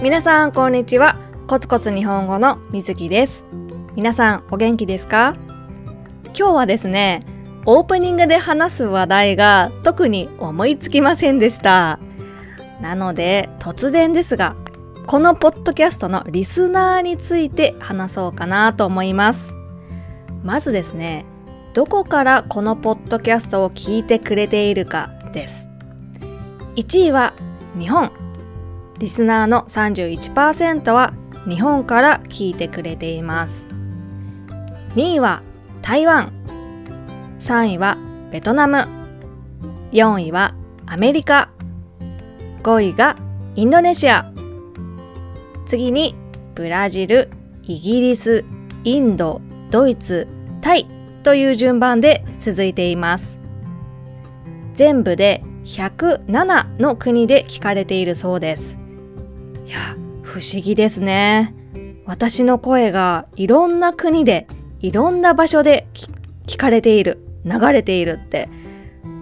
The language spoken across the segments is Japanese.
皆さんこんにちは。コツコツ日本語のみずきです。皆さんお元気ですか？今日はですねオープニングで話す話題が特に思いつきませんでした。なので突然ですがこのポッドキャストのリスナーについて話そうかなと思います。まずですねどこからこのポッドキャストを聞いてくれているかです。1位は日本。リスナーの31%は日本から聞いてくれています。2位は台湾。3位はベトナム。4位はアメリカ。5位がインドネシア。次にブラジルイギリスインドドイツタイという順番で続いています。全部で107の国で聞かれているそうです。いや不思議ですね。私の声がいろんな国でいろんな場所で聞かれている流れているって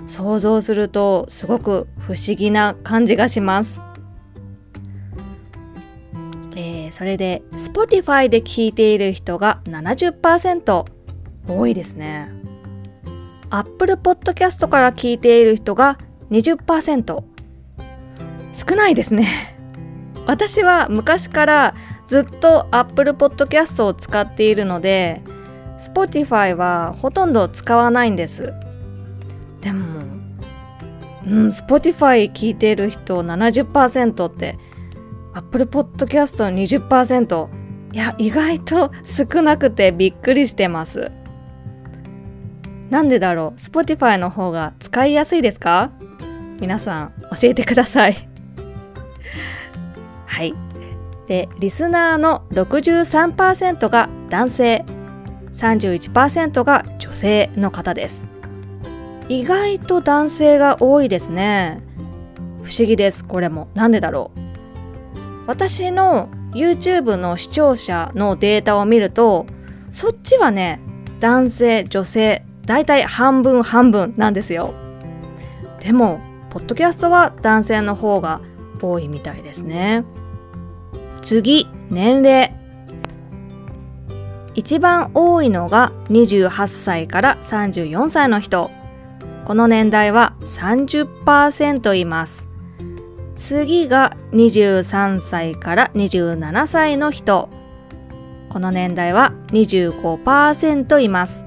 想像するとすごく不思議な感じがします、えー、それで Spotify で聞いている人が70%多いですね。Apple Podcast から聞いている人が20%少ないですね。私は昔からずっと Apple Podcast を使っているので Spotify はほとんど使わないんです。でもうん Spotify 聞いている人70%って Apple Podcast20% いや意外と少なくてびっくりしてます。なんでだろう？Spotify の方が使いやすいですか？皆さん教えてください。はい。でリスナーの63%が男性31%が女性の方です。意外と男性が多いですね。不思議ですこれも。なんでだろう。私の YouTube の視聴者のデータを見るとそっちはね男性女性だいたい半分半分なんですよ。でもポッドキャストは男性の方が多いみたいですね。次年齢。一番多いのが28歳から34歳の人。この年代は30%います。次が23歳から27歳の人。この年代は25%います。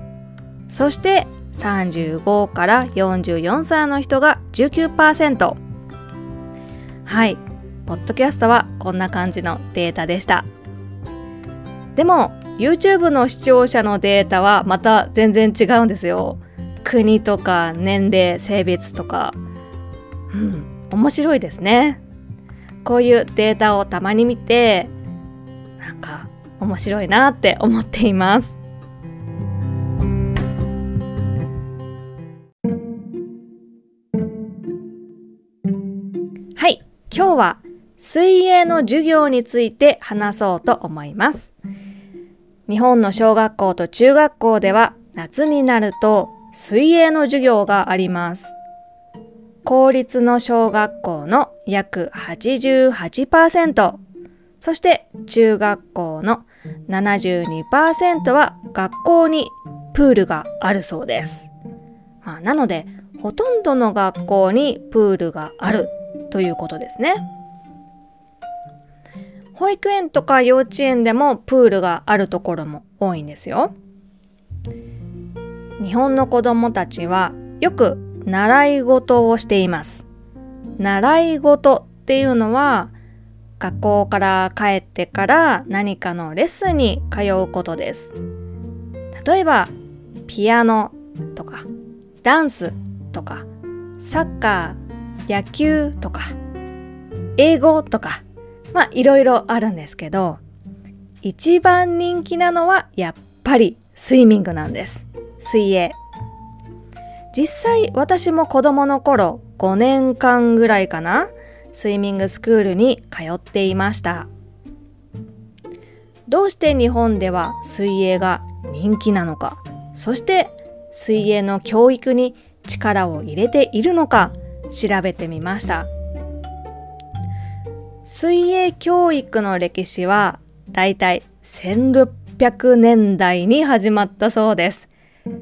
そして35から44歳の人が19%はい。ポッドキャストはこんな感じのデータでした。でも YouTube の視聴者のデータはまた全然違うんですよ。国とか年齢性別とか。うん面白いですね。こういうデータをたまに見てなんか面白いなって思っています。はい今日は水泳の授業について話そうと思います。日本の小学校と中学校では夏になると水泳の授業があります。公立の小学校の約88%、そして中学校の72%は学校にプールがあるそうです。まあ、なのでほとんどの学校にプールがあるということですね。保育園とか幼稚園でもプールがあるところも多いんですよ。日本の子供たちはよく習い事をしています。習い事っていうのは学校から帰ってから何かのレッスンに通うことです。例えばピアノとかダンスとかサッカー野球とか英語とかまあいろいろあるんですけど一番人気なのはやっぱりスイミングなんです。水泳。実際私も子供の頃5年間ぐらいかなスイミングスクールに通っていました。どうして日本では水泳が人気なのかそして水泳の教育に力を入れているのか調べてみました。水泳教育の歴史はだいたい1600年代に始まったそうです。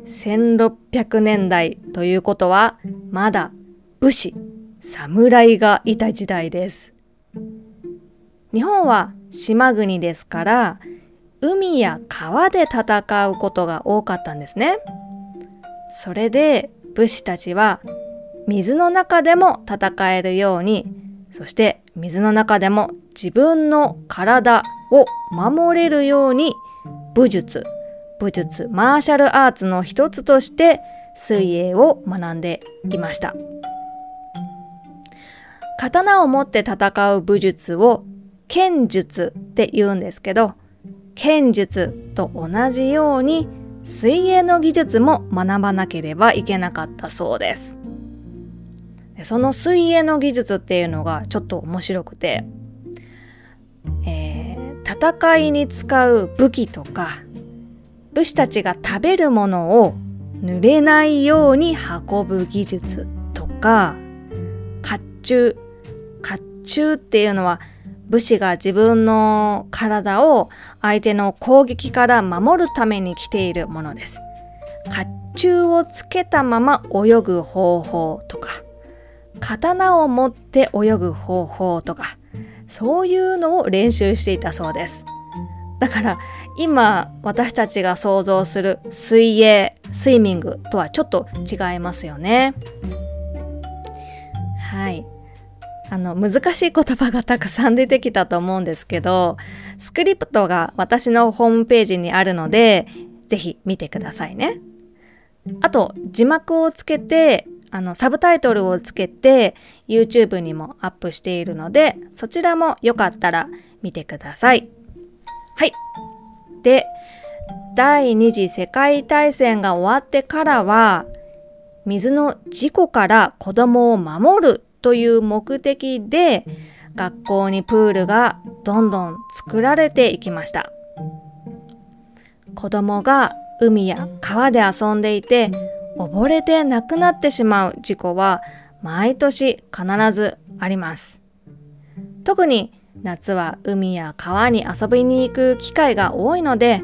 1600年代ということはまだ武士、侍がいた時代です。日本は島国ですから海や川で戦うことが多かったんですね。それで武士たちは水の中でも戦えるようにそして水の中でも自分の体を守れるように武術武術マーシャルアーツの一つとして水泳を学んでいました。刀を持って戦う武術を剣術って言うんですけど剣術と同じように水泳の技術も学ばなければいけなかったそうです。その水泳の技術っていうのがちょっと面白くて、えー、戦いに使う武器とか武士たちが食べるものを濡れないように運ぶ技術とか甲冑甲冑っていうのは武士が自分の体を相手の攻撃から守るために着ているものです。甲冑をつけたまま泳ぐ方法とか刀を持って泳ぐ方法とかそういうのを練習していたそうです。だから今私たちが想像する水泳スイミングとはちょっと違いますよね。はい。あの難しい言葉がたくさん出てきたと思うんですけどスクリプトが私のホームページにあるので是非見てくださいね。あと字幕をつけてあのサブタイトルをつけて YouTube にもアップしているのでそちらもよかったら見てください。はい。で、第二次世界大戦が終わってからは水の事故から子供を守るという目的で学校にプールがどんどん作られていきました。子供が海や川で遊んでいて溺れて亡くなってしまう事故は毎年必ずあります。特に夏は海や川に遊びに行く機会が多いので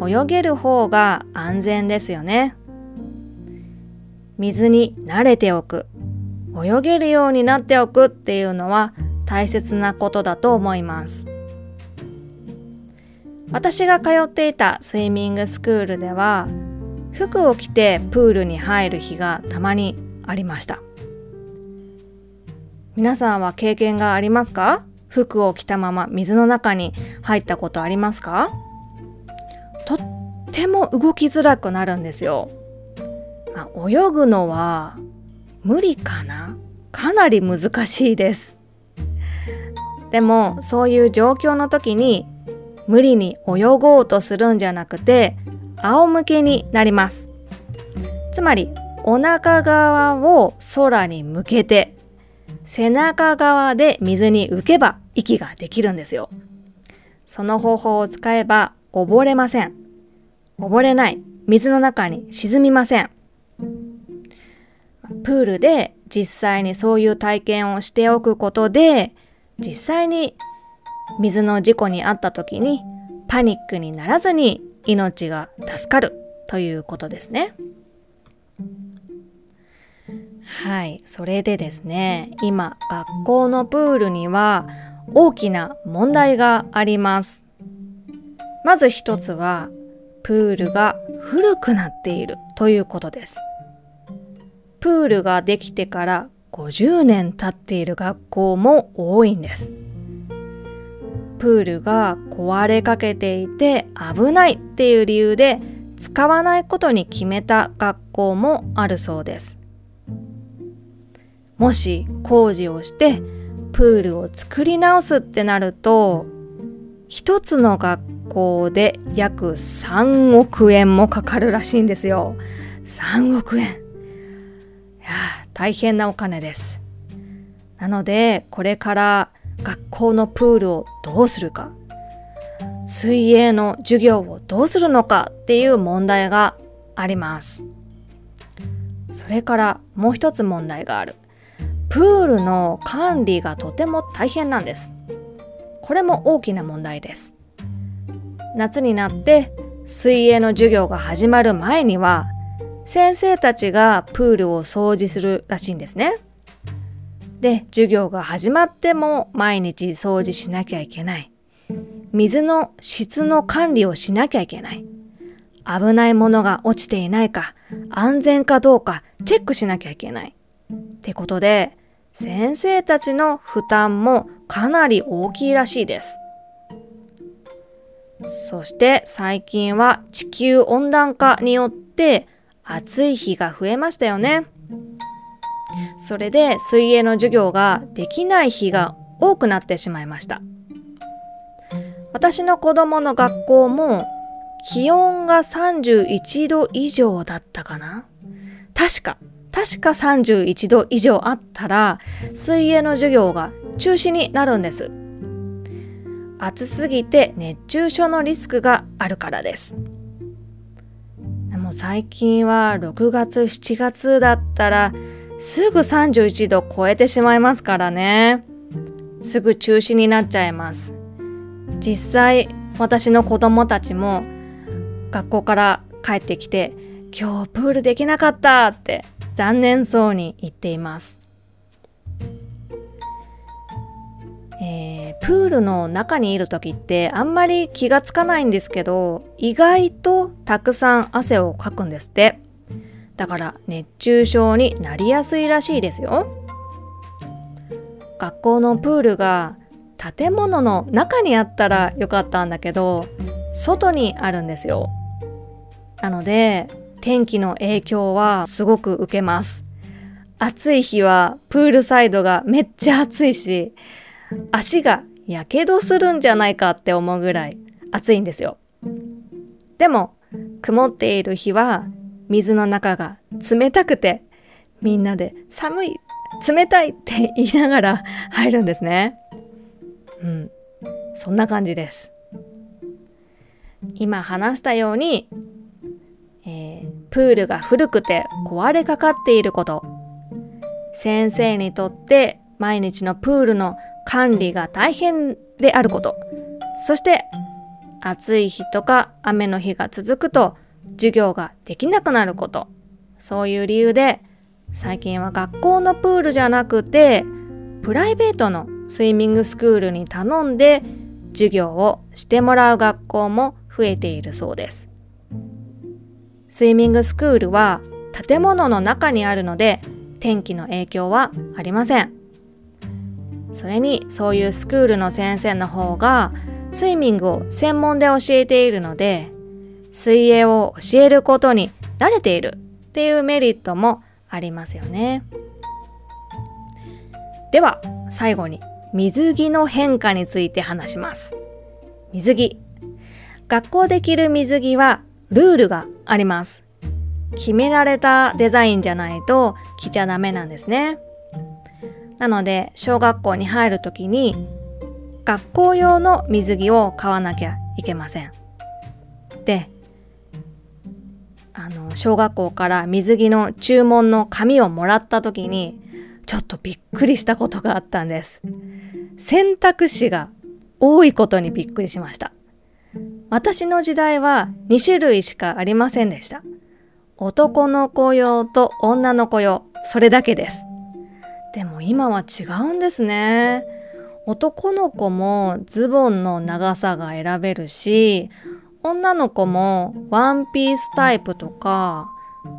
泳げる方が安全ですよね。水に慣れておく泳げるようになっておくっていうのは大切なことだと思います。私が通っていたスイミングスクールでは服を着てプールに入る日がたまにありました。皆さんは経験がありますか？服を着たまま水の中に入ったことありますか？とっても動きづらくなるんですよ。あ泳ぐのは無理かな？かなり難しいです。でもそういう状況の時に無理に泳ごうとするんじゃなくて仰向けになります。つまりお腹側を空に向けて背中側で水に浮けば息ができるんですよ。その方法を使えば溺れません。溺れない水の中に沈みません。プールで実際にそういう体験をしておくことで実際に水の事故に遭った時にパニックにならずに命が助かるということですね。はい、それでですね、今学校のプールには大きな問題があります。まず一つは、プールが古くなっているということです。プールができてから50年経っている学校も多いんです。プールが壊れかけていて危ないっていう理由で使わないことに決めた学校もあるそうです。もし工事をしてプールを作り直すってなると一つの学校で約3億円もかかるらしいんですよ。3億円。いや大変なお金です。なのでこれから学校のプールをどうするか水泳の授業をどうするのかっていう問題があります。それからもう一つ問題がある。プールの管理がとても大変なんです。これも大きな問題です。夏になって水泳の授業が始まる前には先生たちがプールを掃除するらしいんですね。で授業が始まっても毎日掃除しなきゃいけない。水の質の管理をしなきゃいけない。危ないものが落ちていないか安全かどうかチェックしなきゃいけない。ってことで先生たちの負担もかなり大きいらしいです。そして最近は地球温暖化によって暑い日が増えましたよね。それで水泳の授業ができない日が多くなってしまいました。私の子供の学校も気温が31度以上だったかな確か、確か31度以上あったら水泳の授業が中止になるんです。暑すぎて熱中症のリスクがあるからです。でも最近は6月7月だったらすぐ31度超えてしまいますからね。すぐ中止になっちゃいます。実際私の子供たちも学校から帰ってきて今日プールできなかったって残念そうに言っています。えー、プールの中にいる時ってあんまり気がつかないんですけど意外とたくさん汗をかくんですってだから熱中症になりやすいらしいですよ。学校のプールが建物の中にあったらよかったんだけど外にあるんですよ。なので天気の影響はすごく受けます。暑い日はプールサイドがめっちゃ暑いし足がやけどするんじゃないかって思うぐらい暑いんですよ。でも曇っている日は水の中が冷たくてみんなで寒い冷たいって 言いながら入るんですね。うん、そんな感じです。今話したように、えー、プールが古くて壊れかかっていること先生にとって毎日のプールの管理が大変であることそして暑い日とか雨の日が続くと授業ができなくなること。そういう理由で最近は学校のプールじゃなくてプライベートのスイミングスクールに頼んで授業をしてもらう学校も増えているそうです。スイミングスクールは建物の中にあるので天気の影響はありません。それにそういうスクールの先生の方がスイミングを専門で教えているので水泳を教えることに慣れているっていうメリットもありますよね。では最後に水着の変化について話します。水着。学校で着る水着はルールがあります。決められたデザインじゃないと着ちゃダメなんですね。なので小学校に入る時に学校用の水着を買わなきゃいけません。であの小学校から水着の注文の紙をもらった時にちょっとびっくりしたことがあったんです。選択肢が多いことにびっくりしました。私の時代は2種類しかありませんでした。男の子用と女の子用、それだけです。でも今は違うんですね。男の子もズボンの長さが選べるし、女の子もワンピースタイプとか、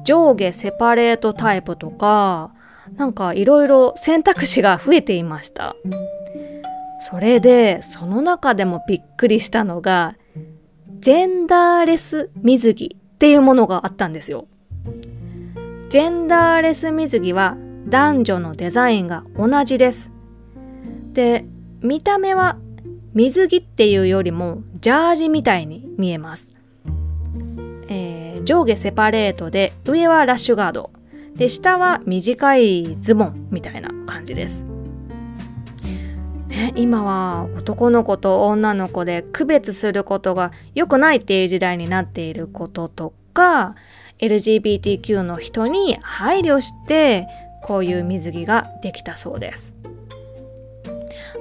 上下セパレートタイプとか、なんかいろいろ選択肢が増えていました。それで、その中でもびっくりしたのが、ジェンダーレス水着っていうものがあったんですよ。ジェンダーレス水着は男女のデザインが同じです。で、見た目は水着っていうよりもジャージみたいに見えます。えー、上下セパレートで上はラッシュガードで下は短いズボンみたいな感じです。ね、今は男の子と女の子で区別することが良くないっていう時代になっていることとか LGBTQ の人に配慮してこういう水着ができたそうです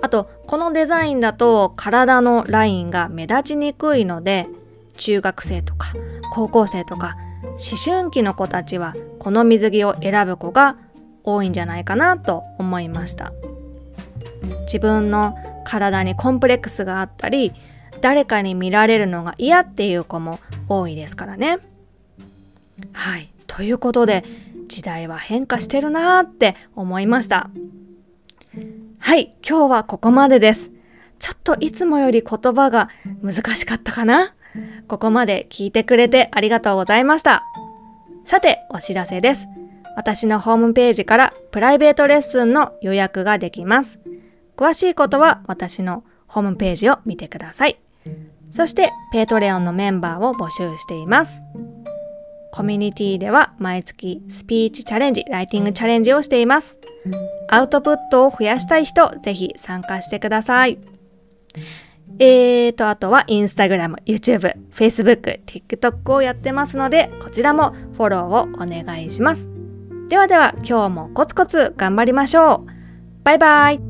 あとこのデザインだと体のラインが目立ちにくいので中学生とか高校生とか思春期の子たちはこの水着を選ぶ子が多いんじゃないかなと思いました。自分の体にコンプレックスがあったり誰かに見られるのが嫌っていう子も多いですからね。はい。ということで時代は変化してるなーって思いました。はい今日はここまでです。ちょっといつもより言葉が難しかったかな？ここまで聞いてくれてありがとうございました。さてお知らせです。私のホームページからプライベートレッスンの予約ができます。詳しいことは私のホームページを見てください。そしてペイトレオンのメンバーを募集しています。コミュニティでは毎月スピーチチャレンジ、ライティングチャレンジをしています。アウトプットを増やしたい人、ぜひ参加してください。えーと、あとはインスタグラム、YouTube、Facebook、TikTok をやってますので、こちらもフォローをお願いします。ではでは、今日もコツコツ頑張りましょう。バイバイ。